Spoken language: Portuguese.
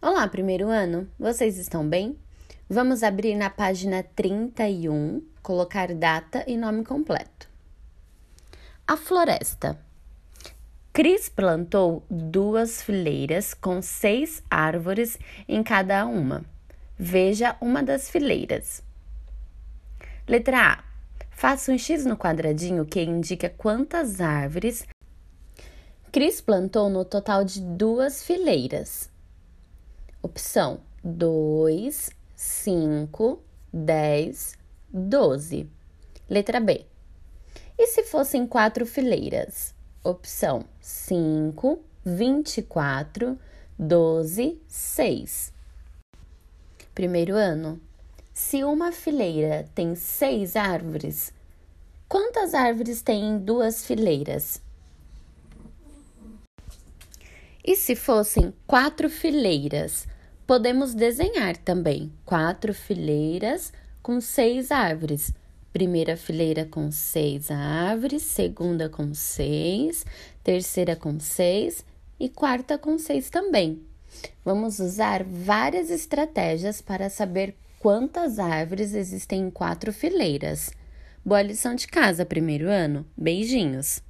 Olá, primeiro ano! Vocês estão bem? Vamos abrir na página 31, colocar data e nome completo. A floresta. Cris plantou duas fileiras com seis árvores em cada uma. Veja uma das fileiras. Letra A. Faça um X no quadradinho que indica quantas árvores Cris plantou no total de duas fileiras. Opção 2, 5, 10, 12. Letra B. E se fossem quatro fileiras? Opção 5, 24, 12, 6. Primeiro ano. Se uma fileira tem seis árvores, quantas árvores tem em duas fileiras? E se fossem quatro fileiras, podemos desenhar também quatro fileiras com seis árvores. Primeira fileira com seis árvores, segunda com seis, terceira com seis e quarta com seis também. Vamos usar várias estratégias para saber quantas árvores existem em quatro fileiras. Boa lição de casa, primeiro ano. Beijinhos!